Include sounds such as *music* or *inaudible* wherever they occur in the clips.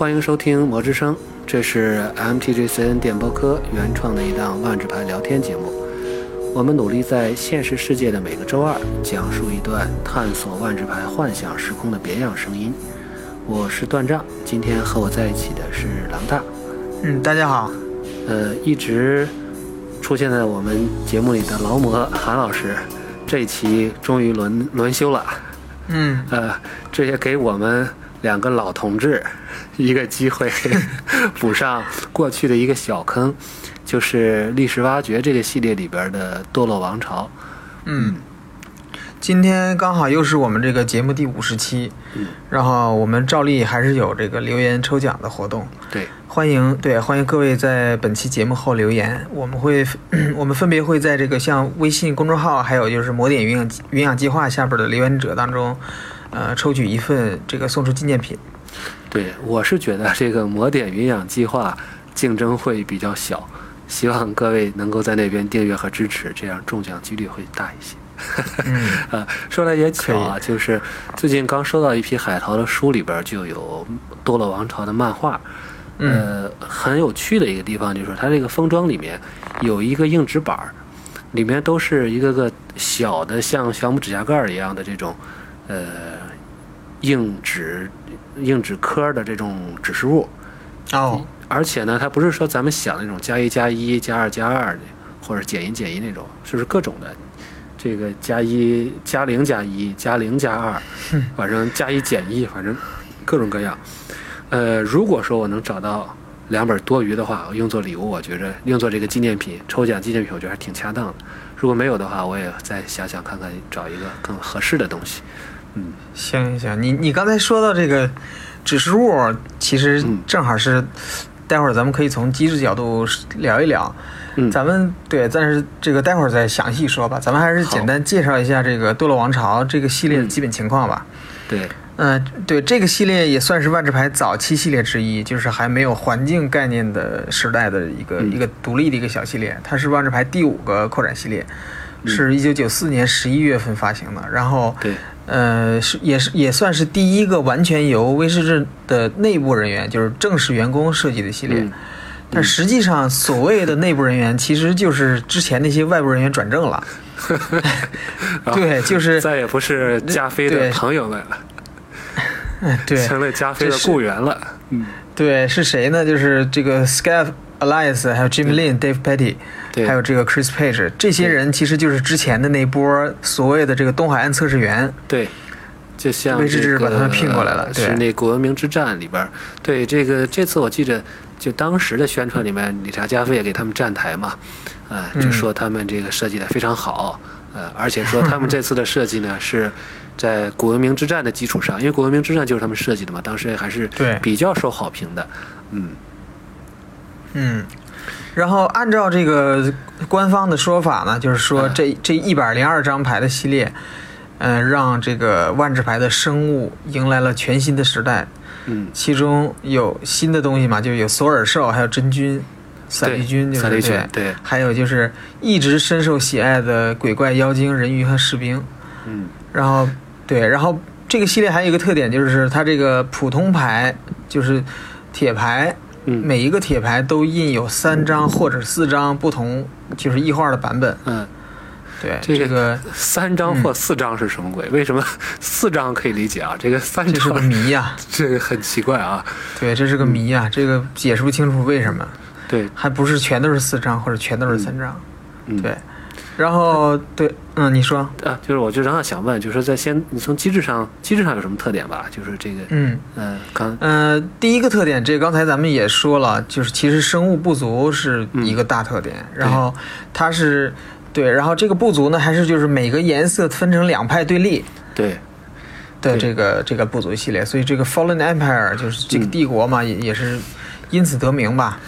欢迎收听《魔之声》，这是 MTGCN 电波科原创的一档万智牌聊天节目。我们努力在现实世界的每个周二，讲述一段探索万智牌幻想时空的别样声音。我是段丈，今天和我在一起的是狼大。嗯，大家好。呃，一直出现在我们节目里的劳模韩老师，这一期终于轮轮休了。嗯，呃，这也给我们两个老同志 *laughs* 一个机会，*laughs* 补上过去的一个小坑，就是历史挖掘这个系列里边的堕落王朝。嗯，今天刚好又是我们这个节目第五十期，嗯，然后我们照例还是有这个留言抽奖的活动，对，欢迎对欢迎各位在本期节目后留言，我们会 *clears throat* 我们分别会在这个像微信公众号还有就是魔点云养云养计划下边的留言者当中，呃，抽取一份这个送出纪念品。对，我是觉得这个魔点云养计划竞争会比较小，希望各位能够在那边订阅和支持，这样中奖几率会大一些。嗯 *laughs* 呃，说来也巧啊，就是最近刚收到一批海淘的书，里边就有《多洛王朝》的漫画。嗯呃，很有趣的一个地方就是它这个封装里面有一个硬纸板儿，里面都是一个个小的像小拇指甲盖儿一样的这种呃硬纸硬纸壳的这种指示物。哦，而且呢，它不是说咱们想的那种加一加一、加二加二的，或者减一减一那种，就是各种的，这个加一、加零加一、加零加二，反正加一减一，反正各种各样。呃，如果说我能找到两本多余的话，我用作礼物，我觉着用作这个纪念品、抽奖纪念品，我觉得还挺恰当的。如果没有的话，我也再想想看看，找一个更合适的东西。嗯，行行，你你刚才说到这个指示物，其实嗯正好是，待会儿咱们可以从机制角度聊一聊。嗯咱们对，但是这个待会儿再详细说吧。咱们还是简单介绍一下这个《堕落王朝》这个系列的基本情况吧。对，嗯、对，这个系列也算是万智牌早期系列之一，就是还没有环境概念的时代的一个、嗯一个独立的一个小系列。它是万智牌第五个扩展系列，嗯是一九九四年十一月份发行的。然后，对，呃，是也是也算是第一个完全由威士忌的内部人员，就是正式员工设计的系列。嗯但实际上，所谓的内部人员其实就是之前那些外部人员转正了。*laughs* *laughs* 对，就是再也不是加菲的朋友们了。嗯 *laughs* 对，成了加菲的雇员了。嗯，对，是谁呢？就是这个 Scav Elias，还有 Jim Lin、Dave Petty，对，还有这个 Chris Page，这些人其实就是之前的那波所谓的这个东海岸测试员。对，就像威士这个把他们聘过来了是那古文明之战里边，对这个这次我记着，就当时的宣传里面，理查加菲也给他们站台嘛，啊、就嗯说他们这个设计的非常好，呃，而且说他们这次的设计呢 *laughs* 是。在古文明之战的基础上，因为古文明之战就是他们设计的嘛，当时还是比较受好评的。嗯，嗯，然后按照这个官方的说法呢，就是说嗯。这这一百零二张牌的系列，嗯、让这个万智牌的生物迎来了全新的时代。嗯，其中有新的东西嘛，就有索尔兽，还有真菌、散对利菌，就是散利菌对，对，还有就是一直深受喜爱的鬼怪、妖精、人鱼和士兵。嗯，然后对，然后这个系列还有一个特点，就是它这个普通牌就是铁牌，嗯每一个铁牌都印有三张或者四张不同就是异画的版本。嗯，对，这个这个三张嗯或四张是什么鬼？为什么四张可以理解啊？这个三这是个谜呀、*laughs* 这个很奇怪啊。对，这是个谜呀、这个解释不清楚为什么，对，还不是全都是四张或者全都是三张。嗯，对，然后对，嗯，你说，啊，就是我就正好想问，就是说在先你从机制上机制上有什么特点吧？就是这个，嗯。嗯、刚呃，第一个特点，这刚才咱们也说了，就是其实生物不足是一个大特点，然后它是对，然后这个不足呢，还是就是每个颜色分成两派对立对，对的这个这个不足系列，所以这个 Fallen Empire 就是这个嗯帝国嘛，也也是因此得名吧。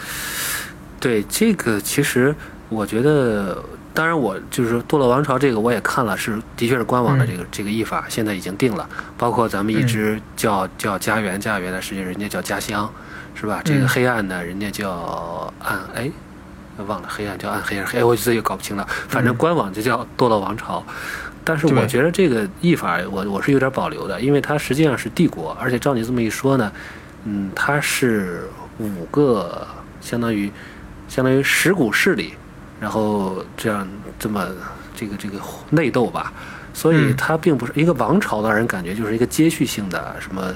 对这个其实我觉得，当然我就是说《堕落王朝》这个我也看了，是的确是官网的这个、这个译法现在已经定了，包括咱们一直叫、叫家园家园的，实际人家叫家乡，是吧？这个嗯黑暗呢，人家叫暗哎。忘了黑暗叫暗黑还是黑，我自己也搞不清了。反正官网就叫《堕落王朝》，但是我觉得这个译法我我是有点保留的，因为它实际上是帝国，而且照你这么一说呢，嗯，它是五个，相当于相当于十股势力，然后这样这么这个这个内斗吧，所以嗯它并不是一个王朝，让人感觉就是一个接续性的什么。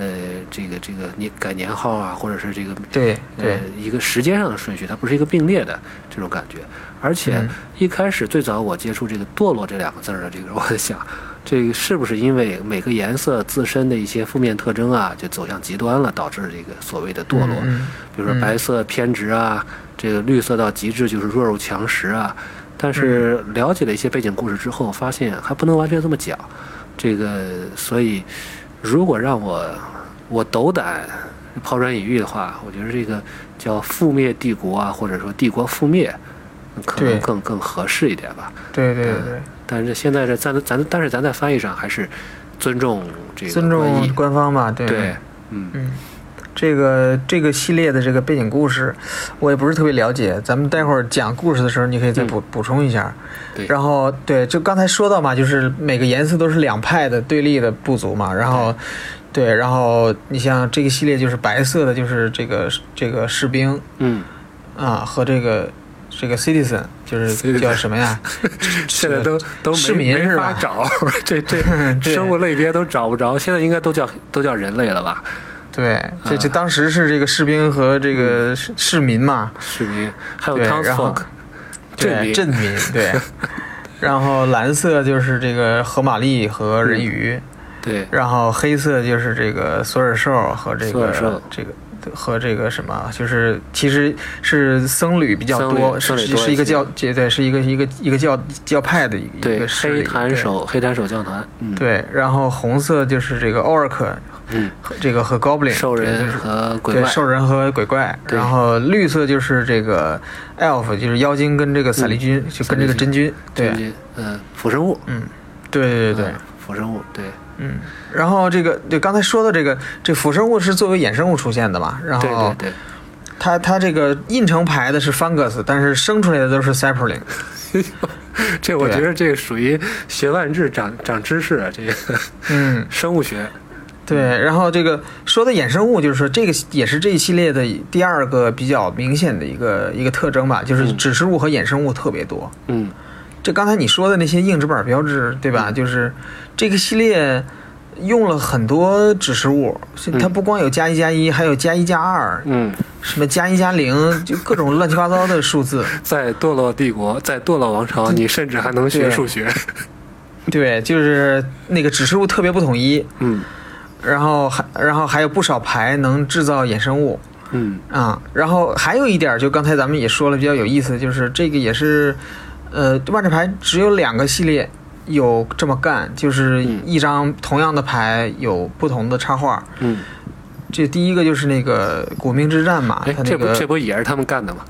呃，这个这个年改年号啊，或者是这个对对呃，一个时间上的顺序，它不是一个并列的这种感觉。而且嗯一开始最早我接触这个“堕落”这两个字儿的这个，我在想，这个是不是因为每个颜色自身的一些负面特征啊，就走向极端了，导致这个所谓的堕落？嗯比如说白色偏执啊，这个绿色到极致就是弱肉强食啊。但是了解了一些背景故事之后，发现还不能完全这么讲。这个，所以如果让我我斗胆抛砖引玉的话，我觉得这个叫覆灭帝国啊，或者说帝国覆灭，可能更更合适一点吧。对对对但是现在这咱咱但是咱在翻译上还是尊重这个尊重官方嘛，对。对，嗯。嗯，这个这个系列的这个背景故事，我也不是特别了解。咱们待会儿讲故事的时候，你可以再补、补充一下。然后对，就刚才说到嘛，就是每个颜色都是两派的对立的部族嘛。然后对，然后你像这个系列就是白色的，就是这个这个士兵嗯，啊和这个这个 citizen 就是叫什么呀？*laughs* 现在都都市民是吧？找，这这 *laughs* 生物类别都找不着，现在应该都叫都叫人类了吧？对，这这啊当时是这个士兵和这个市市民嘛。市民还有对 townsfolk 镇镇民对，*laughs* 然后蓝色就是这个河马利和人鱼，对。然后黑色就是这个索尔兽和这个这个和这个什么，就是其实是僧侣比较多，是多一些。是一个教，对对是一个一个一个教教派的一个黑檀手黑檀手教团，嗯。对，然后红色就是这个 orc 嗯，和这个和 goblin 兽人对兽人和鬼怪，然后绿色就是这个 elf，就是妖精跟这个散利军，就跟这个真菌，对。嗯，腐生物，嗯，对对对对。嗯，腐生物，对嗯，然后这个就刚才说的这个这腐生物是作为衍生物出现的嘛，然后对对，它它这个印成牌的是 fungus，但是生出来的都是 sapling，*laughs* 这我觉得这个属于学万智长长知识啊，这个嗯，生物学，对，然后这个说的衍生物，就是说这个也是这一系列的第二个比较明显的一个一个特征吧，就是嗯。指示物和衍生物特别多。嗯这刚才你说的那些硬纸板标志，对吧？就是这个系列用了很多指示物，嗯。它不光有加一加一，还有加一加二，嗯，什么加一加零，就各种乱七八糟的数字。*laughs* 在堕落帝国，在堕落王朝，你甚至还能学数学，*laughs* 对，就是那个指示物特别不统一，嗯。然后还然后还有不少牌能制造衍生物。嗯。啊。然后还有一点，就刚才咱们也说了，比较有意思就是这个也是，呃，万智牌只有两个系列。有这么干，就是嗯一张同样的牌有不同的插画，嗯，这第一个就是那个古命之战嘛，那这不这不也是他们干的吗？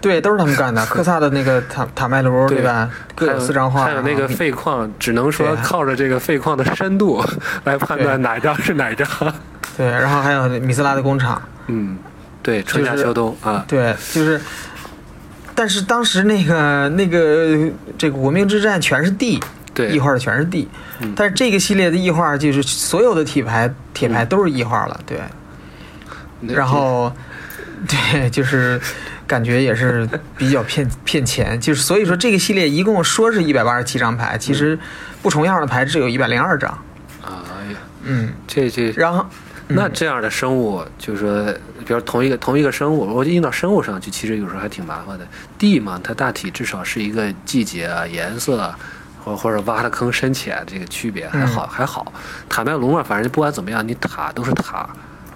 对都是他们干的。科萨的那个塔塔麦罗对对吧？各有四张画，还有那个废矿，只能说靠着这个废矿的深度来判断哪张是哪张。对，然后还有米斯拉的工厂，嗯，对，春夏就是秋冬啊，对，就是。但是当时那个那个这个古命之战全是地，对。异，画的全是地，嗯。但是这个系列的异画就是所有的铁牌铁牌都是异画了，对，那然后 *laughs* 对，就是感觉也是比较骗骗钱，就是所以说这个系列一共说是一百八十七张牌，其实不重样的牌只有一百零二张，啊哎呀，嗯，这这然后那这样的生物，就是说，比如同一个同一个生物，我就印到生物上去，其实有时候还挺麻烦的。地嘛，它大体至少是一个季节啊、颜色啊，或或者挖的坑深浅这个区别还好、还好。塔麦卢嘛，反正不管怎么样，你塔都是塔，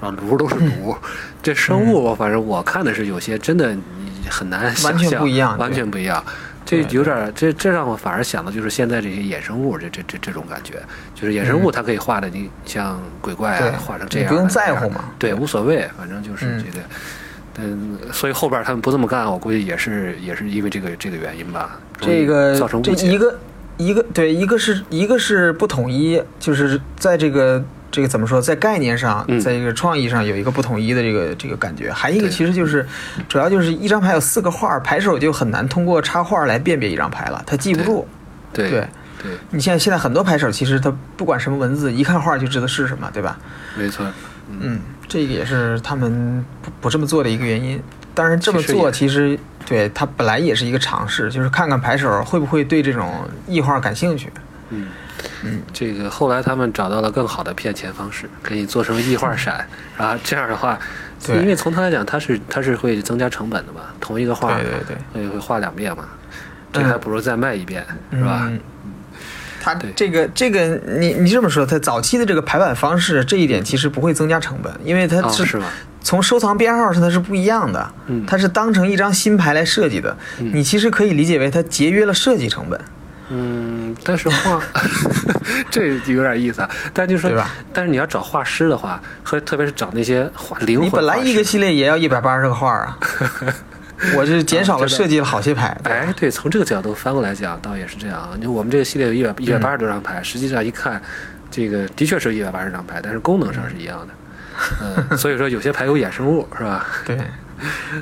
然后炉都是炉。这生物，我反正我看的是有些真的你很难想完象，全不一样完全不一样。这有点，这这让我反而想到就是现在这些衍生物，这这这这种感觉，就是衍生物它可以画的，你像鬼怪啊，画成这样，你不用在乎嘛。对，无所谓，反正就是嗯这个，嗯，所以后边他们不这么干，我估计也是也是因为这个这个原因吧，这个这造成误解。一个一个对，一个是一个是不统一，就是在这个这个怎么说，在概念上，嗯在一个创意上有一个不统一的这个这个感觉。还一个其实就是，主要就是一张牌有四个画，牌手就很难通过插画来辨别一张牌了，他记不住。对对对，你现在现在很多牌手其实他不管什么文字，一看画就知道是什么，对吧？没错，嗯，这个也是他们不不这么做的一个原因。当然这么做其实对他本来也是一个尝试，就是看看牌手会不会对这种异画感兴趣。嗯嗯，这个后来他们找到了更好的骗钱方式，可以做成异画闪，然后这样的话，对。因为从他来讲，他是他是会增加成本的嘛，同一个画对对对，会会画两遍嘛，这嗯。还不如再卖一遍，是吧？嗯。他这个这个，你你这么说，他早期的这个排版方式这一点其实不会增加成本，因为它哦，是？从收藏编号上它是不一样的，嗯。它是当成一张新牌来设计的。嗯。你其实可以理解为它节约了设计成本，嗯，但是画 *laughs* 这有点意思啊。但就是说，但是你要找画师的话，和特别是找那些画灵魂你本来一个系列也要一百八十个画啊，*laughs* 我是减少了设计了好些牌。*laughs* 哎，对，从这个角度翻过来讲，倒也是这样啊。就我们这个系列有一百一百八十多张牌，实际上一看，这个的确是一百八十张牌，但是功能上是一样的。嗯，所以说有些牌有衍生物，是吧？对，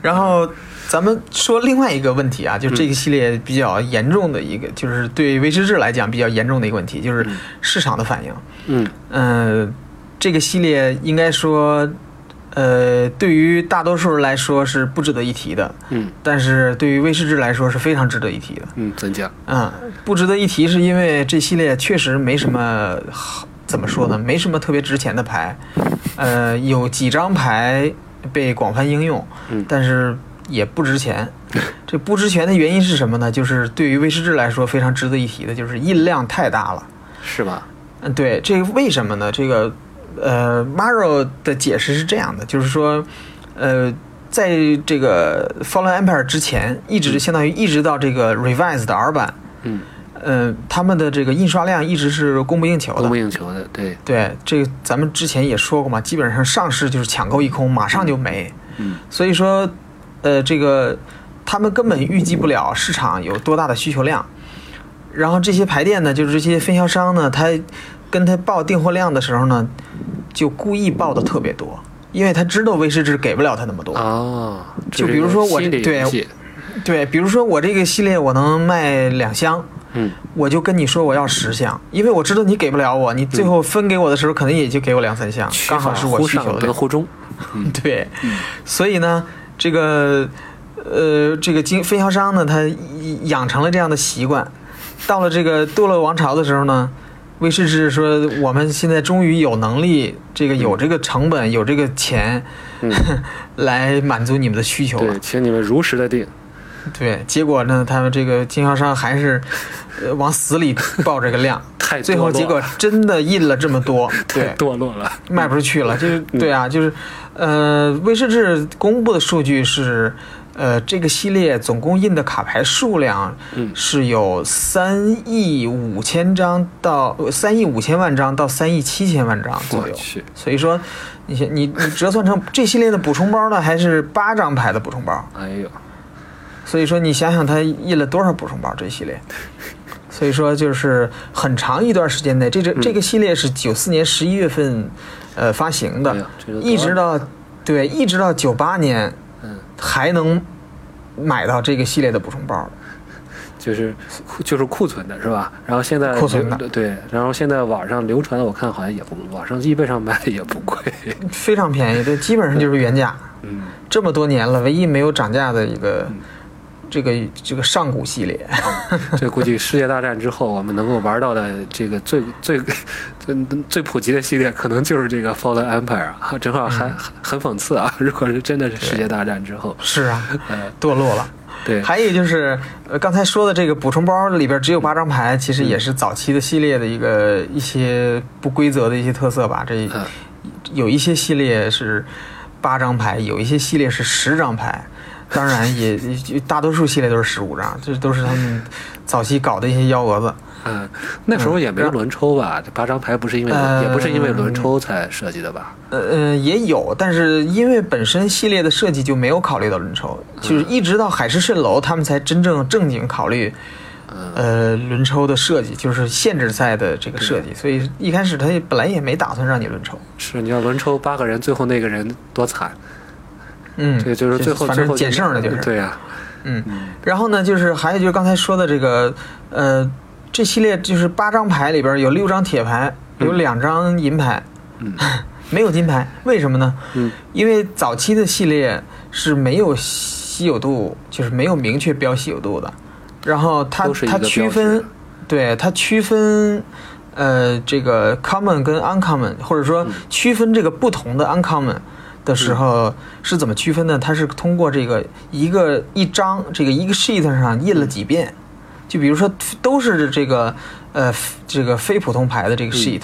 然后咱们说另外一个问题啊，就这个系列比较严重的一个，就是对威士忌来讲比较严重的一个问题，就是嗯市场的反应。嗯嗯，这个系列应该说，呃，对于大多数人来说是不值得一提的，嗯但是对于威士忌来说是非常值得一提的。嗯，怎讲？嗯，不值得一提是因为这系列确实没什么好，怎么说呢？没什么特别值钱的牌，呃，有几张牌被广泛应用，嗯但是也不值钱。这不值钱的原因是什么呢？就是对于威士忌来说非常值得一提的，就是印量太大了。是吧？嗯，对，这个为什么呢？这个，呃，Maro 的解释是这样的，就是说，呃，在这个 Fallen Empire 之前，一直相当于一直到这个 Revise 的 R 版，嗯，呃，他们的这个印刷量一直是供不应求的供不。应求的，对，对，这个咱们之前也说过嘛，基本上上市就是抢购一空，马上就没。嗯所以说，呃，这个他们根本预计不了市场有多大的需求量。然后这些排店呢，就是这些分销商呢，他跟他报订货量的时候呢，就故意报的特别多，因为他知道威士忌给不了他那么多。哦，就比如说我对对，比如说我这个系列我能卖两箱，嗯我就跟你说我要十箱，因为我知道你给不了我，你最后分给我的时候可能也就给我两三箱，刚好是我需求的 *laughs* 对，所以呢，这个呃，这个经分销商呢，他养成了这样的习惯。到了这个堕落王朝的时候呢，威士忌说我们现在终于有能力，这个有这个成本，有这个钱，嗯，*laughs* 来满足你们的需求了。对，。请你们如实的定，对，结果呢，他们这个经销商还是呃往死里报这个量，*laughs* 太最后结果真的印了这么多，*laughs* 对。太，堕落了，卖不出去了，就是嗯。对啊，就是，呃，威士忌公布的数据是，呃，这个系列总共印的卡牌数量嗯是有三亿五千张到呃三亿五千万张到三亿七千万张左右，所以说，你你你折算成这系列的补充包呢，还是八张牌的补充包，哎呦，所以说你想想它印了多少补充包这系列。*laughs* 所以说，就是很长一段时间内，这这这个系列是九四年十一月份，呃发行的一直到对，一直到九八年嗯，还能买到这个系列的补充包。*laughs* 就是就是库存的是吧？然后现在库存的对，然后现在网上流传的我看好像也不，网上易贝上卖的也不贵，非常便宜，这，基本上就是原价。嗯，这么多年了，唯一没有涨价的一个，这个这个上古系列，*laughs* 这估计世界大战之后我们能够玩到的这个最最最最普及的系列，可能就是这个 Fallen Empire 啊，正好还很讽刺啊！如果是真的是世界大战之后，是啊，呃，堕落了。对，还有就是，呃，刚才说的这个补充包里边只有八张牌，其实也是早期的系列的一个一些不规则的一些特色吧。这嗯。有一些系列是八张牌，有一些系列是十张牌，当然也也大多数系列都是十五张，这都是他们早期搞的一些幺蛾子。嗯，那时候也没有轮抽吧？这八张牌不是因为也不是因为轮抽才设计的吧？呃呃，也有，但是因为本身系列的设计就没有考虑到轮抽，就是一直到海市蜃楼，他们才真正正经考虑，嗯呃，轮抽的设计，就是限制赛的这个设计。所以一开始他也本来也没打算让你轮抽，是你要轮抽八个人，最后那个人多惨！嗯，这个就是最后反正最后捡剩的就是。对呀，嗯，然后呢，就是还有就是刚才说的这个，呃，这系列就是八张牌里边有六张铁牌，有两张银牌，嗯 *laughs* 没有金牌，为什么呢？嗯，因为早期的系列是没有稀有度，就是没有明确标稀有度的。然后它它区分，对它区分，呃，这个 common 跟 uncommon，或者说嗯区分这个不同的 uncommon 的时候是怎么区分呢？它是通过这个一个一张这个一个 sheet 上印了几遍，就比如说都是这个呃这个非普通牌的这个 sheet，、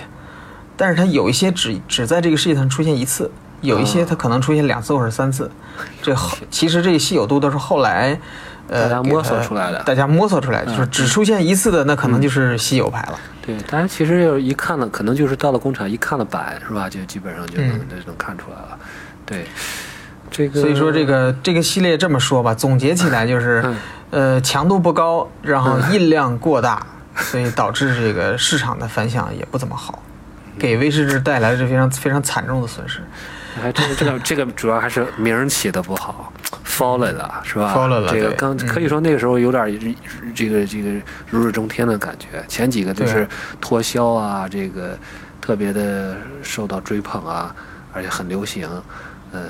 但是它有一些只只在这个 sheet 上出现一次，有一些它可能出现两次或者三次。*laughs* 这后其实这个稀有度都是后来呃大家摸索出来的大家摸索出来，就是嗯只出现一次的，那可能就是稀有牌了。对，大家其实要一看了，可能就是到了工厂一看了版是吧，就基本上就能、嗯就能看出来了。对，这个所以说这个这个系列这么说吧，总结起来就是嗯，呃，强度不高，然后印量过大，所以导致这个市场的反响也不怎么好，给威士忌带来了这非常非常惨重的损失。哎这个这个这个主要还是名儿起的不好，fallen 了是吧？Fallen 了这个刚可以说那个时候有点儿这个这个如日中天的感觉，前几个就是脱销啊，这个特别的受到追捧啊，而且很流行，嗯。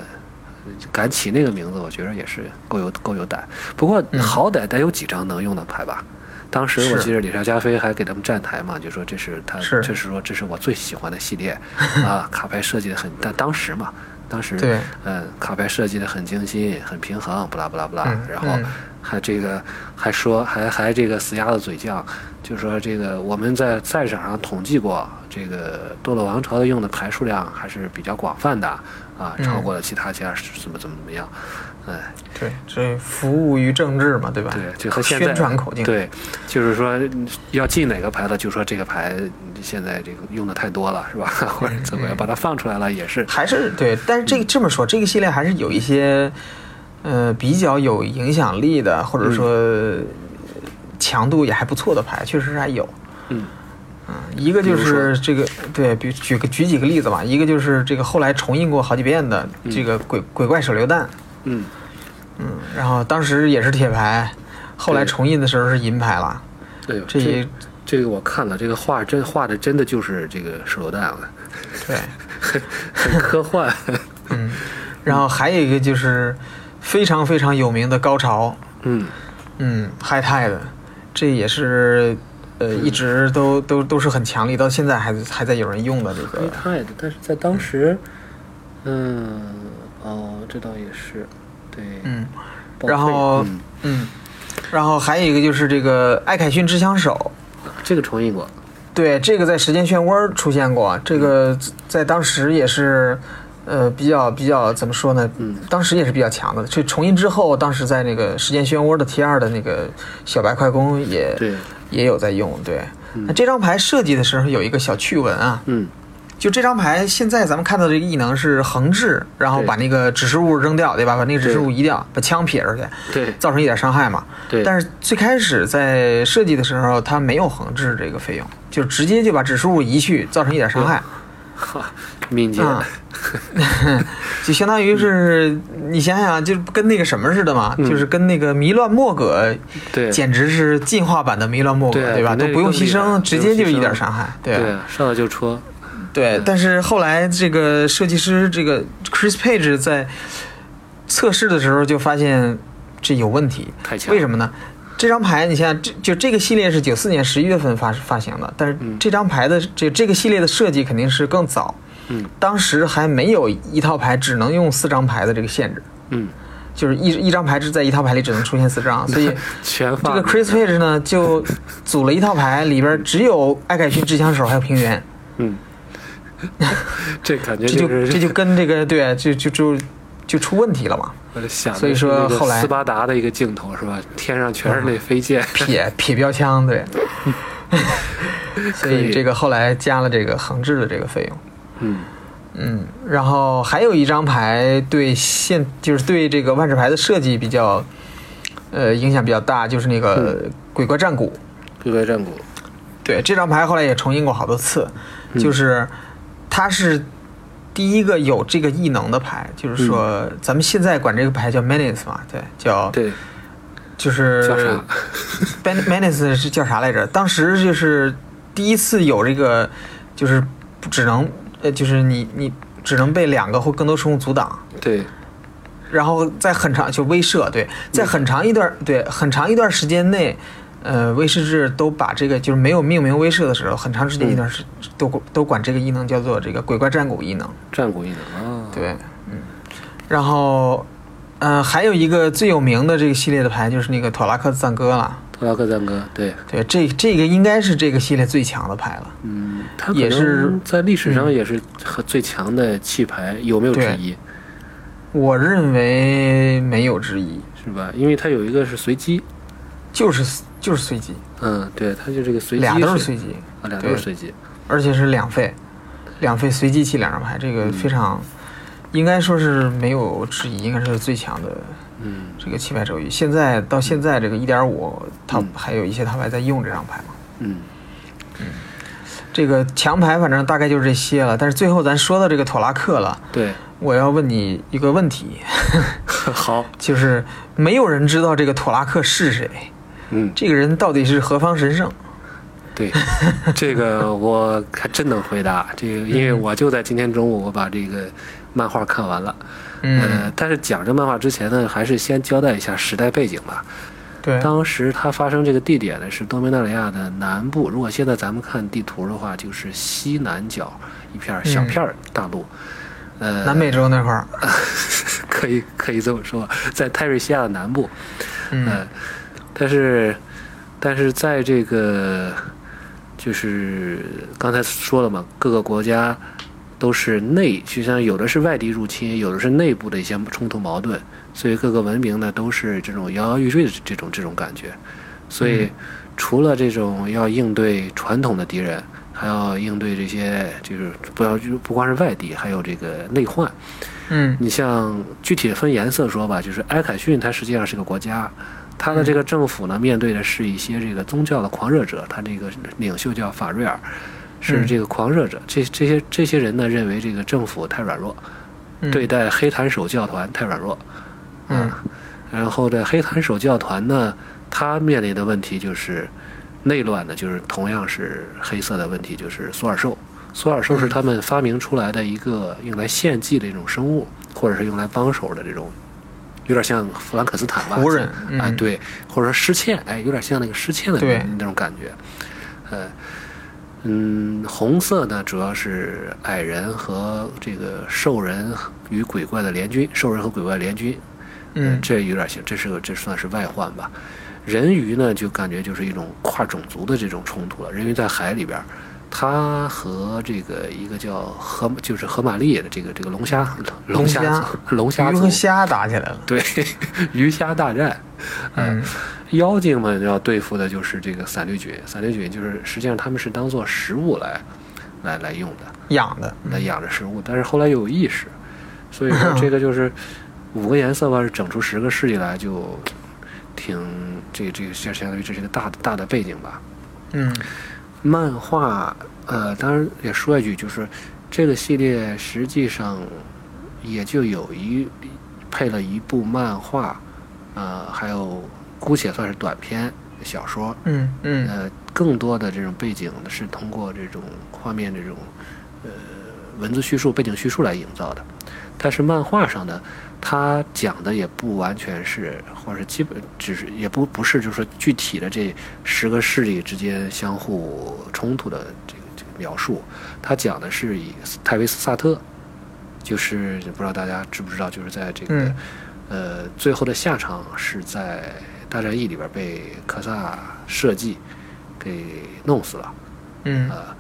敢起那个名字，我觉得也是够有够有胆。不过嗯好歹得有几张能用的牌吧。当时我记得理查加菲还给他们站台嘛，就说这是他，是这是说这是我最喜欢的系列 *laughs* 啊，卡牌设计的很，但当时嘛，当时对嗯，卡牌设计的很精心，很平衡，不拉不拉不拉，嗯然后嗯还这个还说还还这个死鸭子嘴犟，就说这个我们在赛场上统计过，这个堕落王朝的用的牌数量还是比较广泛的啊，嗯超过了其他家是怎么怎么怎么样，哎，对，这服务于政治嘛，对吧？对，就和现在宣传口径。对，就是说嗯要进哪个牌子，就说这个牌现在这个用的太多了，是吧？*laughs* 或者怎么样，把它放出来了也是，还是对，但是这个这么说，这个系列还是有一些，呃，比较有影响力的，或者说呃强度也还不错的牌，确实还有。嗯嗯，一个就是这个，对比举个举几个例子吧，一个就是这个后来重印过好几遍的这个鬼鬼怪手榴弹，嗯，嗯，然后当时也是铁牌，后来重印的时候是银牌了，对，这也这个我看了，这个画真画的真的就是这个手榴弹了，*laughs* 对，很科幻。*laughs* 嗯，然后还有一个就是非常非常有名的高潮，嗯，嗯，High Tide，这也是呃一直都都都是很强力，到现在还还在有人用的这个，但是在当时，嗯，哦，这倒也是，对，嗯。然后嗯。嗯，然后还有一个就是这个艾凯逊之枪手，这个重印过，对，这个在时间漩涡出现过，这个在当时也是。呃，比较比较怎么说呢？嗯，当时也是比较强的。这重印之后，当时在那个时间漩涡的 T 二的那个小白快攻也对，也有在用。对，嗯。那这张牌设计的时候有一个小趣闻啊，嗯，就这张牌，现在咱们看到的这个异能是横置，然后把那个指示物扔掉，对吧？把那个指示物移掉，把枪撇出去，对，造成一点伤害嘛。对，但是最开始在设计的时候，它没有横置这个费用，就直接就把指示物移去，造成一点伤害，哈，敏捷，啊。*laughs* 就相当于是你想想，就跟那个什么似的嘛，嗯。就是跟那个迷乱莫葛，对，简直是进化版的迷乱莫葛，对对吧？都不用牺牲，直接就一点伤害，对啊。对，上来就戳，对，但是后来这个设计师这个 Chris Page 在测试的时候就发现这有问题，太强，为什么呢？这张牌你想想，这就这个系列是九四年十一月份发发行的，但是嗯。这张牌的这这个系列的设计肯定是更早，嗯。当时还没有一套牌只能用四张牌的这个限制，嗯，就是一一张牌只在一套牌里只能出现四张，*laughs* 所以全这个 Chris Page 呢就组了一套牌，里边只有艾凯逊制枪手还有平原。嗯，*laughs* 这感觉这就这就跟这个对，就就就就出问题了嘛，所以说后来斯巴达的一个镜头是吧？天上全是那飞剑，*laughs* 撇撇标枪对，所以以这个后来加了这个横置的这个费用，嗯嗯，然后还有一张牌对现就是对这个万智牌的设计比较，呃影响比较大，就是那个鬼怪战鼓，鬼怪战鼓，对这张牌后来也重印过好多次，嗯。就是它是。第一个有这个异能的牌，就是说，咱们现在管这个牌叫 Menace 嘛，对，叫对，就是叫啥？Ben Menace 是叫啥来着？当时就是第一次有这个，就是只能呃，就是你你只能被两个或更多生物阻挡。对，然后在很长就威慑，对，在很长一段对很长一段时间内，呃，威士治都把这个就是没有命名威慑的时候，很长时间一段时都都管这个异能叫做这个鬼怪战鼓异能。战鼓异能啊，对，嗯，然后，嗯、还有一个最有名的这个系列的牌就是那个托拉克赞歌了。托拉克赞歌，对，对，这这个应该是这个系列最强的牌了。嗯，它也是在历史上也是和最强的弃牌，有没有之对一？我认为没有之一，是吧？因为它有一个是随机，就是就是随机，嗯，对，它就这个随机俩都是是随机，啊，俩都是随机，而且是两费，两费随机弃两张牌，这嗯个非常，应该说是没有之一，应该是最强的嗯这个弃牌手语。现在到现在这个一点五，它嗯还有一些他们还在用这张牌嘛。嗯，这个强牌反正大概就是这些了，但是最后咱说到这个托拉克了，对，我要问你一个问题，*laughs* 好，就是没有人知道这个托拉克是谁，嗯，这个人到底是何方神圣？对，*laughs* 这个我还真能回答。这个因为我就在今天中午，我把这个漫画看完了。嗯，呃，但是讲这漫画之前呢，还是先交代一下时代背景吧。对，当时它发生这个地点呢是多米纳里亚的南部，如果现在咱们看地图的话，就是西南角一片小片大陆。呃，南美洲那块儿，*laughs* 可以可以这么说，在泰瑞西亚的南部。嗯呃，但是但是在这个就是刚才说了嘛，各个国家都是内，就像有的是外敌入侵，有的是内部的一些冲突矛盾，所以各个文明呢都是这种摇摇欲坠的这种这种感觉。所以嗯除了这种要应对传统的敌人，还要应对这些就是不要就不光是外敌，还有这个内患。嗯你像具体分颜色说吧，就是埃凯逊它实际上是个国家，它的这个政府呢面对的是一些这个宗教的狂热者，他这个领袖叫法瑞尔，是嗯这个狂热者。这这些这些人呢认为这个政府太软弱，嗯。对待黑檀手教团太软弱，嗯。然后这黑檀手教团呢，他面临的问题就是内乱呢，就是同样是黑色的问题，就是索尔兽。索尔兽是他们发明出来的一个用来献祭的一种生物，或者是用来帮手的这种，有点像弗兰克斯坦吧？胡人啊，嗯对，或者说失窃，哎，有点像那个失窃的那那种感觉。呃，嗯，红色呢主要是矮人和这个兽人与鬼怪的联军，兽人和鬼怪联军，嗯这有点像，这是个这算是外患吧。人鱼呢，就感觉就是一种跨种族的这种冲突了。人鱼在海里边儿，它和这个一个叫河，就是河马利的这个这个龙虾龙虾龙虾族鱼和虾打起来了。对 *laughs* 鱼虾大战。呃嗯妖精们要对付的就是这个伞绿菌，伞绿菌就是实际上他们是当做食物来来来用的。养的，来养着食物，但是后来又有意识，所以说这个就是五个颜色吧，是整出十个势力来，就挺这个这个相相当于这是一个大的大的背景吧。嗯漫画呃，当然也说一句，就是这个系列实际上也就有一配了一部漫画，呃，还有姑且算是短篇小说，嗯嗯呃，更多的这种背景是通过这种画面这种呃文字叙述、背景叙述来营造的。但是漫画上呢，他讲的也不完全是，或者是基本只是也不不是，就是说具体的这十个势力之间相互冲突的这个这个描述。他讲的是以泰维斯萨特，就是不知道大家知不知道，就是在这个、嗯呃最后的下场是在大战役里边被科萨设计给弄死了。嗯呃，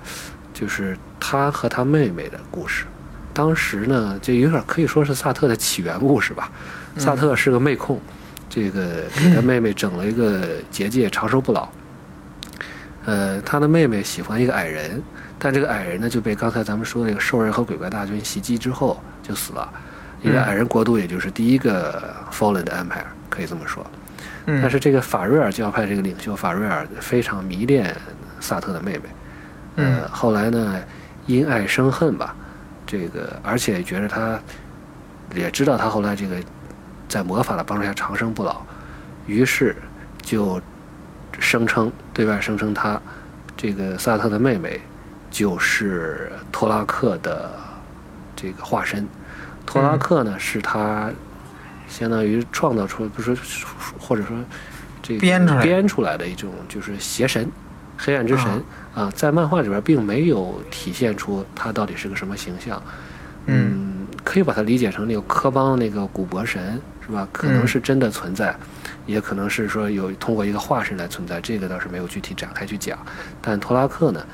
就是他和他妹妹的故事。当时呢，这有点可以说是萨特的起源故事吧。萨特是个妹控，这个给他妹妹整了一个结界，长生不老。呃，他的妹妹喜欢一个矮人，但这个矮人呢就被刚才咱们说的那个兽人和鬼怪大军袭击之后就死了。一个嗯矮人国度，也就是第一个 Fallen 的 Empire，可以这么说。嗯，但是这个法瑞尔教派这个领袖法瑞尔非常迷恋萨特的妹妹，嗯呃，后来呢，因爱生恨吧，这个而且觉得他也知道他后来这个在魔法的帮助下长生不老，于是就声称对外声称他这个萨特的妹妹就是托拉克的这个化身。托拉克呢，是他相当于创造出，不是或者说这个编出来编出来的一种就是邪神，黑暗之神啊，在漫画里边并没有体现出他到底是个什么形象。嗯可以把它理解成那个科邦那个古柏神是吧？可能是真的存在，也可能是说有通过一个化身来存在，这个倒是没有具体展开去讲。但托拉克呢，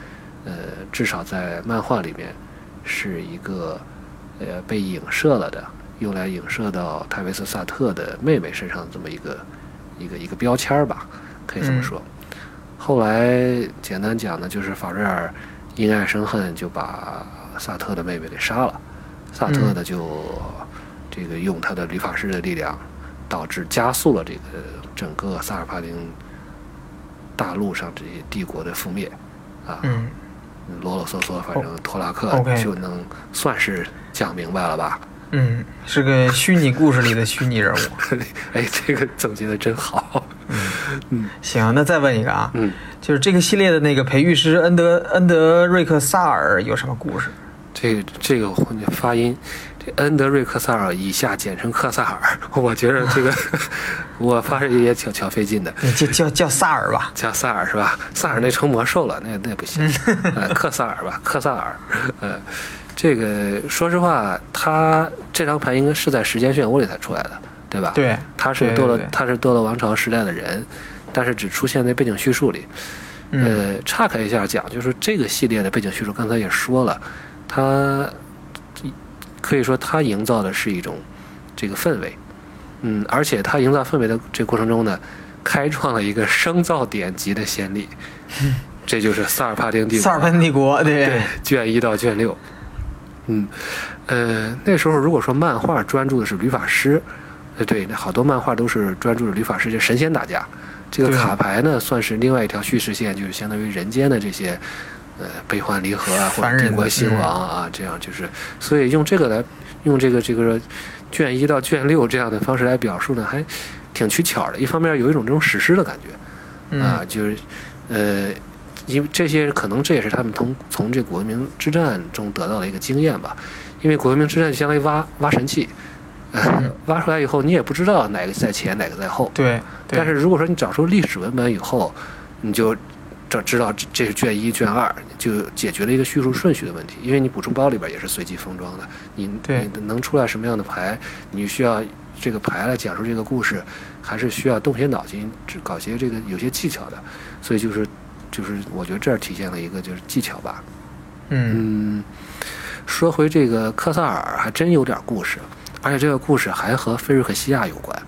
呃，至少在漫画里面是一个呃被影射了的，用来影射到泰维斯萨特的妹妹身上的这么一个一个一个标签儿吧，可以这么说。后来简单讲呢，就是法瑞尔因爱生恨，就把萨特的妹妹给杀了。萨特呢就这个用他的理发师的力量，导致加速了这个整个萨尔帕丁大陆上这些帝国的覆灭，啊，嗯啰啰嗦嗦，反正托拉克就能算是讲明白了吧？嗯，是个虚拟故事里的虚拟人物。*laughs* 哎，这个总结的真好。行，那再问一个啊，嗯，就是这个系列的那个培育师恩德恩德瑞克萨尔有什么故事？这个这个发音，这恩德瑞克萨尔以下简称克萨尔，我觉得这个 *laughs* 我发誓也挺挺费劲的。就叫叫叫萨尔吧。叫萨尔是吧？萨尔那成魔兽了，那那不行。呃，克萨尔吧，克萨尔。呃，这个说实话，他这张牌应该是在时间漩涡里才出来的，对吧？，对，他是多了对对对，他是堕落王朝时代的人，但是只出现在背景叙述里。嗯呃，岔开一下讲，就是这个系列的背景叙述，刚才也说了，它可以说它营造的是一种这个氛围，嗯，而且它营造氛围的这过程中呢，开创了一个生造典籍的先例，*laughs* 这就是萨尔帕丁帝国。萨尔潘帝国，对对，卷一到卷六，嗯，呃，那时候如果说漫画专注的是旅法师，呃，对，那好多漫画都是专注着旅法世界神仙打架。这个卡牌呢，算是另外一条叙事线，就是相当于人间的这些，呃，悲欢离合啊，或者帝国兴亡啊，这样就是，所以用这个来，用这个这个卷一到卷六这样的方式来表述呢，还挺取巧的。一方面有一种这种史诗的感觉，啊，嗯就是，呃，因为这些可能这也是他们从从这古文明之战中得到的一个经验吧，因为古文明之战相当于挖挖神器，挖出来以后你也不知道哪个在前哪个在后，对，对。但是如果说你找出历史文本以后，你就这知道这这是卷一卷二，就解决了一个叙述顺序的问题，因为你补充包里边也是随机封装的，你对。你能出来什么样的牌，你需要这个牌来讲述这个故事，还是需要动些脑筋，只搞些这个有些技巧的，所以就是就是我觉得这儿体现了一个就是技巧吧。嗯。嗯，说回这个科萨尔，还真有点故事，而且这个故事还和菲瑞克西亚有关。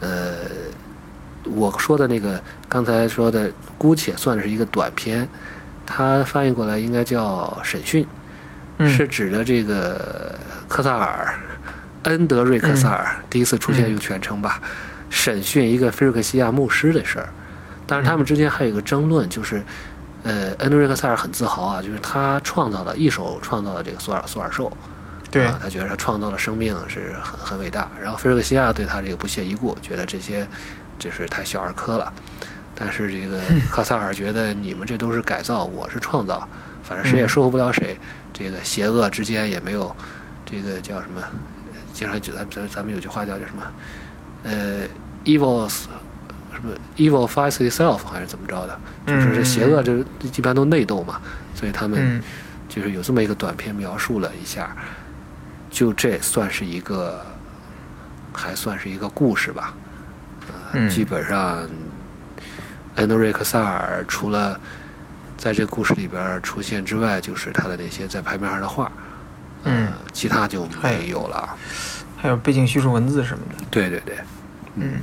呃，我说的那个刚才说的，姑且算是一个短篇，它翻译过来应该叫审讯，嗯。是指的这个科萨尔恩德瑞克萨尔、第一次出现用全称吧，审讯一个菲瑞克西亚牧师的事儿。但是他们之间还有一个争论，就是，呃，恩德瑞克萨尔很自豪啊，就是他创造了一手创造了这个索尔索尔兽，对啊，他觉得他创造了生命是很很伟大。然后菲尔克西亚对他这个不屑一顾，觉得这些就是太小儿科了。但是这个科萨尔觉得你们这都是改造，我是创造，反正谁也说服不了谁。这个邪恶之间也没有这个叫什么，经常就咱咱咱们有句话叫叫什么，呃，evils 什么 evil fights itself 还是怎么着的，就是这邪恶这一般都内斗嘛，所以他们嗯就是有这么一个短片描述了一下，就这算是一个，还算是一个故事吧。呃嗯基本上，恩德瑞克萨尔除了在这故事里边出现之外，就是他的那些在牌面上的画，呃嗯，其他就没有了。还有背景叙述文字什么的。对对对，嗯，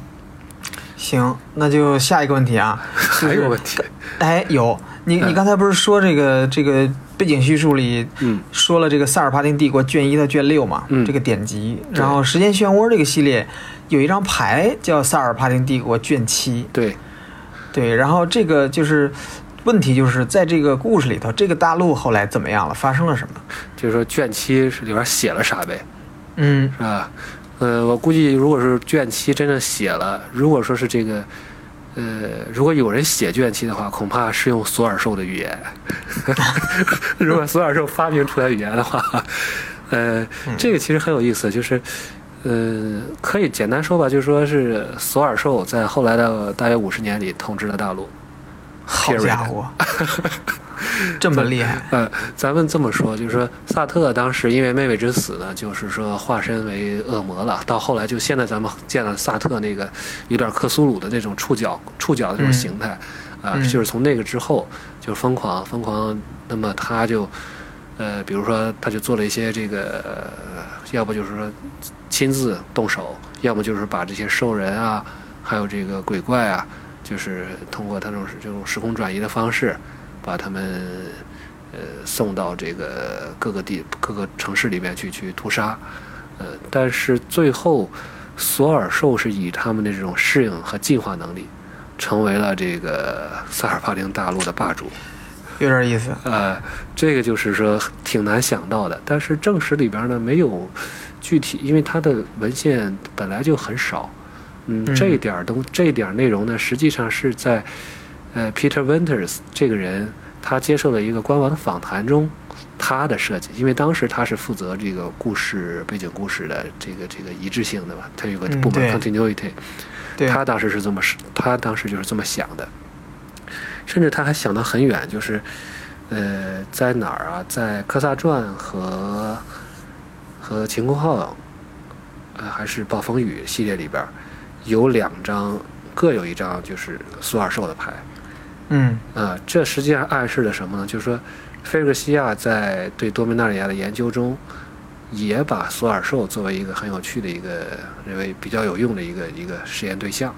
行，那就下一个问题啊。*laughs* 还有问题，哎，有你你嗯刚才不是说这个这个背景叙述里嗯。说了这个萨尔帕丁帝国卷一到卷六嘛，嗯。这个典籍，然后时间漩涡这个系列有一张牌叫萨尔帕丁帝国卷七，对，对，然后这个就是问题就是在这个故事里头，这个大陆后来怎么样了，发生了什么？就是说卷七是里边写了啥呗，嗯。是吧？呃，我估计如果是卷七真的写了，如果说是这个，呃，如果有人写卷七的话，恐怕是用索尔兽的语言。*laughs* 如果索尔兽发明出来语言的话，呃，这个其实很有意思，就是，呃，可以简单说吧，就是说是索尔兽在后来的大约五十年里统治了大陆。好家伙，*laughs* *laughs* 这么厉害！呃，咱们这么说，就是说萨特当时因为妹妹之死呢，就是说化身为恶魔了。到后来就现在咱们见了萨特那个有点克苏鲁的那种触角、触角的这种形态，啊，就是从那个之后就疯狂、疯狂。那么他就，呃，比如说他就做了一些这个，要不就是说亲自动手，要么就是把这些兽人啊，还有这个鬼怪啊。就是通过他这种这种时空转移的方式，把他们呃送到这个各个地各个城市里面去去屠杀，呃，但是最后索尔兽是以他们的这种适应和进化能力，成为了这个萨尔帕丁大陆的霸主。有点意思。呃，这个就是说挺难想到的，但是正史里边呢没有具体，因为它的文献本来就很少。嗯，这一点东这一点内容呢，实际上是在，呃，Peter Winters 这个人他接受了一个官网的访谈中，他的设计，因为当时他是负责这个故事背景故事的这个这个一致性的嘛，他有个部门 continuity，他当时是这么是，他当时就是这么想的，甚至他还想得很远，就是，呃，在哪儿啊，在科萨传和和晴空号，呃，还是暴风雨系列里边。有两张，各有一张，就是苏尔寿的牌。嗯，啊，这实际上暗示了什么呢？就是说，菲克西亚在对多米纳里亚的研究中，也把索尔兽作为一个很有趣的一个、认为比较有用的一个一个实验对象。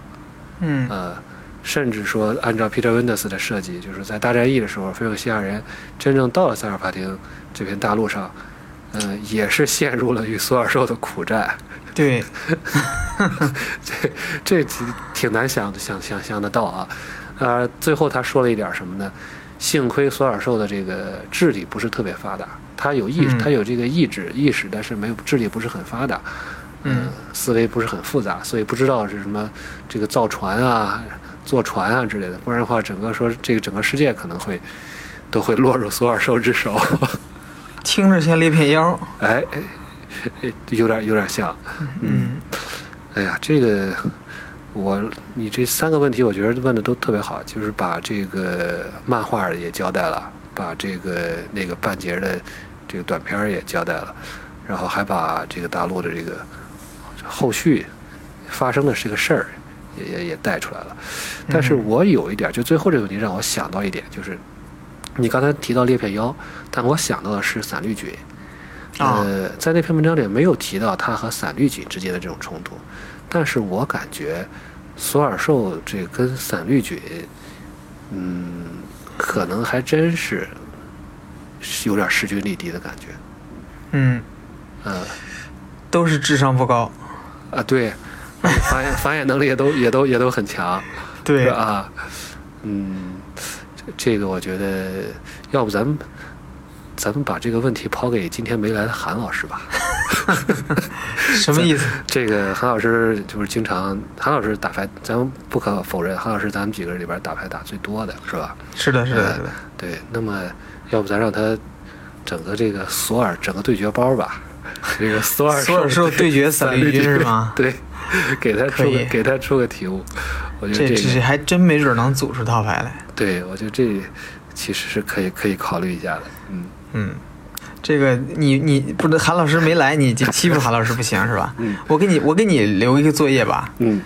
嗯，呃，甚至说，按照 Peter Winters 的设计，就是在大战役的时候，菲克西亚人真正到了塞尔法廷这片大陆上，嗯，也是陷入了与索尔兽的苦战。对，*laughs* 这这挺挺难想想想象得到啊，呃，最后他说了一点什么呢？幸亏索尔兽的这个智力不是特别发达，他有意，他有这个意志意识，但是没有智力不是很发达，嗯，思维不是很复杂，所以不知道是什么这个造船啊、坐船啊之类的，不然的话，整个说这个整个世界可能会都会落入索尔兽之手。听着像猎片妖，*laughs* 哎哎。有点有点像，嗯，哎呀，这个我你这三个问题，我觉得问的都特别好，就是把这个漫画也交代了，把这个那个半截的这个短片也交代了，然后还把这个大陆的这个后续发生的这个事儿也也也带出来了。但是我有一点，就最后这个问题让我想到一点，就是你刚才提到裂片妖，但我想到的是散绿菌。呃，在那篇文章里没有提到他和散绿菌之间的这种冲突，但是我感觉索尔兽这跟散绿菌，嗯，可能还真是有点势均力敌的感觉。嗯，呃，都是智商不高。啊，对，繁衍繁衍能力也都也都也都很强。对啊，嗯，这个我觉得，要不咱们。咱们把这个问题抛给今天没来的韩老师吧。*laughs* 什么意思？*laughs* 这个韩老师就是经常，韩老师打牌，咱们不可否认，韩老师咱们几个人里边打牌打最多的是吧？是的，是的，是的。对，那么要不咱让他整个这个索尔整个对决包吧？这个索尔索尔兽对决三绿军是吗？对，给他出个给他出个题目，我觉得这这还真没准能组出套牌来。对，我觉得这其实是可以可以考虑一下的，嗯。嗯，这个你你不是韩老师没来，你就欺负韩老师不行是吧？嗯，我给你我给你留一个作业吧。嗯，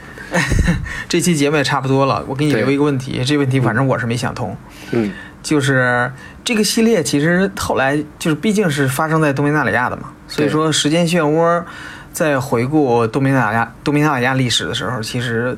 *laughs* 这期节目也差不多了，我给你留一个问题，这问题反正我是没想通。嗯，就是这个系列其实后来就是毕竟是发生在多米纳里亚的嘛，所以说时间漩涡在回顾多米纳里亚多米纳里亚历史的时候，其实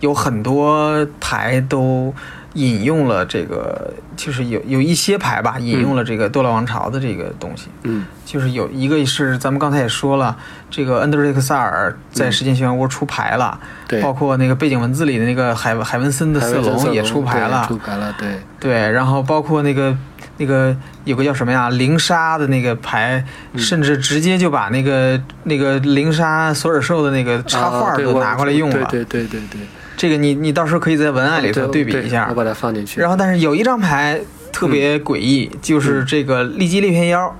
有很多台都。引用了这个，就是有有一些牌吧，引用了这个多洛王朝的这个东西。嗯，就是有一个是咱们刚才也说了，这个恩德瑞克萨尔在时间漩涡出牌了，对，包括那个背景文字里的那个海海文森的色龙也出牌了，出牌了，对。对，然后包括那个那个有个叫什么呀，灵沙的那个牌，甚至直接就把那个那个灵沙索尔兽的那个插画都拿过来用了，对对对对对。这个你你到时候可以在文案里头对比一下，我把它放进去。然后，但是有一张牌特别诡异，就是这个利基裂片妖，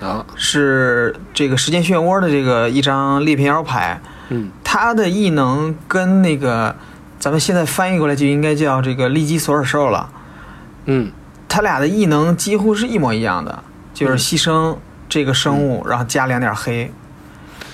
好，是这个时间漩涡的这个一张裂片妖牌，嗯。它的异能跟那个咱们现在翻译过来就应该叫这个利基索尔兽了，嗯。它俩的异能几乎是一模一样的，就是牺牲这个生物，然后加两点黑。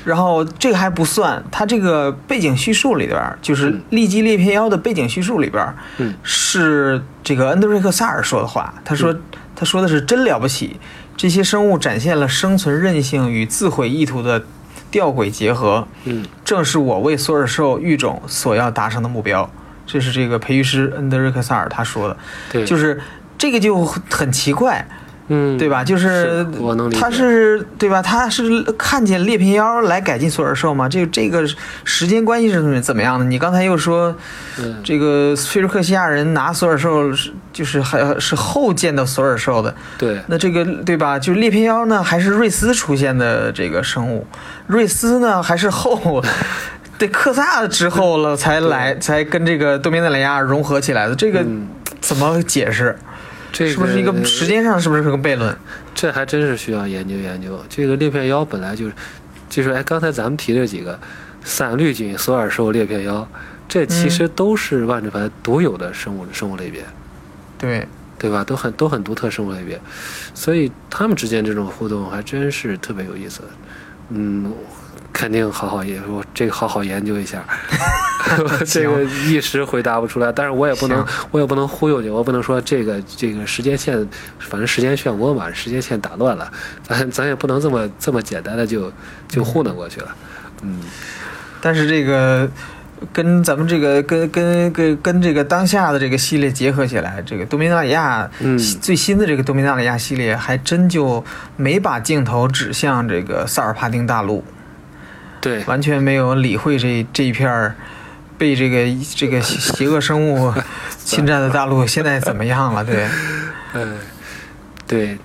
然后这个还不算，它这个背景叙述里边儿，就是嗯利基裂片妖的背景叙述里边是这个恩德瑞克萨尔说的话。他说，他说的是真了不起，这些生物展现了生存韧性与自毁意图的吊诡结合，嗯正是我为索尔兽育种所要达成的目标。这是这个培育师恩德瑞克萨尔他说的，对，就是这个就很奇怪，嗯对吧？就是是我能理解他是对吧？他是看见裂片妖来改进索尔兽吗？这个这个时间关系是怎么样的？你刚才又说嗯这个菲尔克西亚人拿索尔兽是就是还是后见到索尔兽的，对那这个对吧？就裂片妖呢，还是瑞斯出现的这个生物？瑞斯呢，还是后对克萨之后了才来才跟这个多米纳里亚融合起来的？这个嗯怎么解释？这个是不是一个时间上是不是个悖论？这还真是需要研究研究。这个裂片妖本来就是，就是哎，刚才咱们提这几个伞绿菌、索尔兽、裂片妖，这其实都是万智牌独有的生物生物类别，对，对吧？都很都很独特生物类别，所以他们之间这种互动还真是特别有意思。嗯，肯定好好研，我这个好好研究一下。*laughs* 这个一时回答不出来，但是我也不能，我也不能忽悠你，我不能说这个这个时间线，反正时间漩涡嘛，时间线打乱了，*laughs* 咱咱也不能这么这么简单的就就糊弄过去了。嗯，但是这个跟咱们这个跟跟跟跟这个当下的这个系列结合起来，这个多米纳里亚，嗯。最新的这个多米纳里亚系列还真就没把镜头指向这个萨尔帕丁大陆，对，完全没有理会这这一片儿被这个这个邪恶生物 *laughs* 侵占的大陆现在怎么样了？对，*laughs* 嗯，对，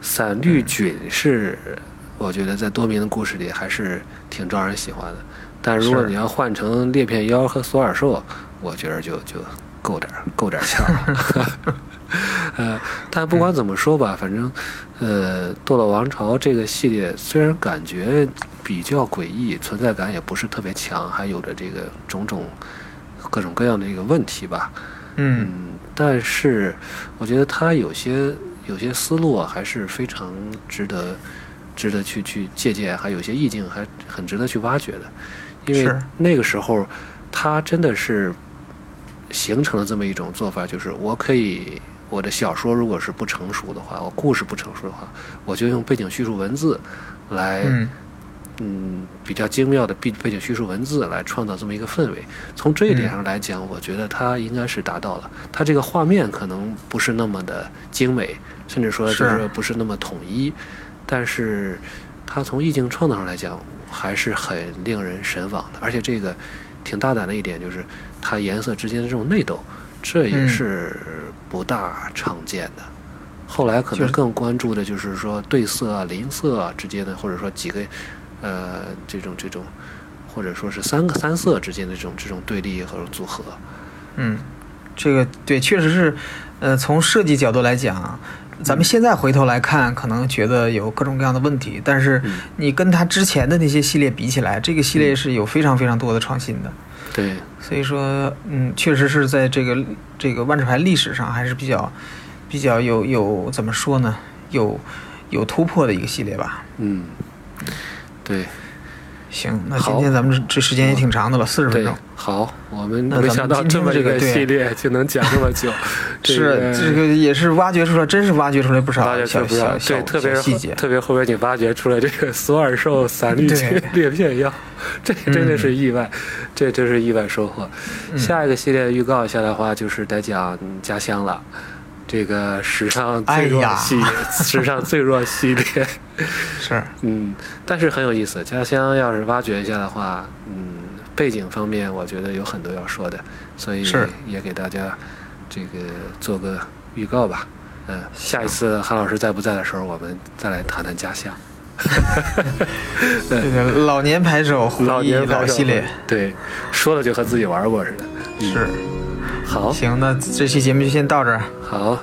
伞绿菌是我觉得在多明的故事里还是挺招人喜欢的，但如果你要换成裂片妖和索尔兽，我觉得就就够点儿够点儿呛了。*laughs* 呃，但不管怎么说吧，反正，呃，《堕落王朝》这个系列虽然感觉比较诡异，存在感也不是特别强，还有着这个种种各种各样的一个问题吧。嗯嗯，但是我觉得他有些有些思路啊，还是非常值得值得去去借鉴，还有些意境还很值得去挖掘的，因为那个时候他真的是形成了这么一种做法，就是我可以。我的小说如果是不成熟的话，我故事不成熟的话，我就用背景叙述文字来嗯嗯，比较精妙的背背景叙述文字来创造这么一个氛围。从这一点上来讲，我觉得它应该是达到了。它这个画面可能不是那么的精美，甚至说就是是不是那么统一，但是它从意境创造上来讲，还是很令人神往的。而且这个挺大胆的一点就是它颜色之间的这种内斗，这也嗯是不大常见的。后来可能更关注的就是说对色啊、邻色啊之间的，或者说几个呃这种这种，或者说是三个三色之间的这种这种对立和组合。嗯，这个对，确实是，呃，从设计角度来讲，咱们现在回头来看，可能觉得有各种各样的问题，但是嗯你跟它之前的那些系列比起来，这个系列是有非常非常多的创新的。对，所以说，嗯，确实是在这个这个万智牌历史上还是比较比较有有怎么说呢，有有突破的一个系列吧。嗯，对行，那今天咱们这这时间也挺长的了，四十分钟。，好，我们那没想到这么一个这个系列就能讲这么久，*laughs* 是这个也是挖掘出来，真是挖掘出来不少挖掘小出不少，小特别细节。特别后边你挖掘出来这个索尔兽散绿对菌 *laughs* 裂片药，这真的嗯是意外，这真是意外收获。嗯下一个系列预告一下的话，就是得讲家乡了。这个史上最弱系列，史上最弱系列，*laughs* 是，嗯，但是很有意思。家乡要是挖掘一下的话，嗯，背景方面我觉得有很多要说的，所以也给大家这个做个预告吧。嗯，下一次韩老师在不在的时候，我们再来谈谈家乡。这 *laughs* 个老年牌手老年老系列，对，说了就和自己玩过似的。嗯是。好，行，那这期节目就先到这儿。好，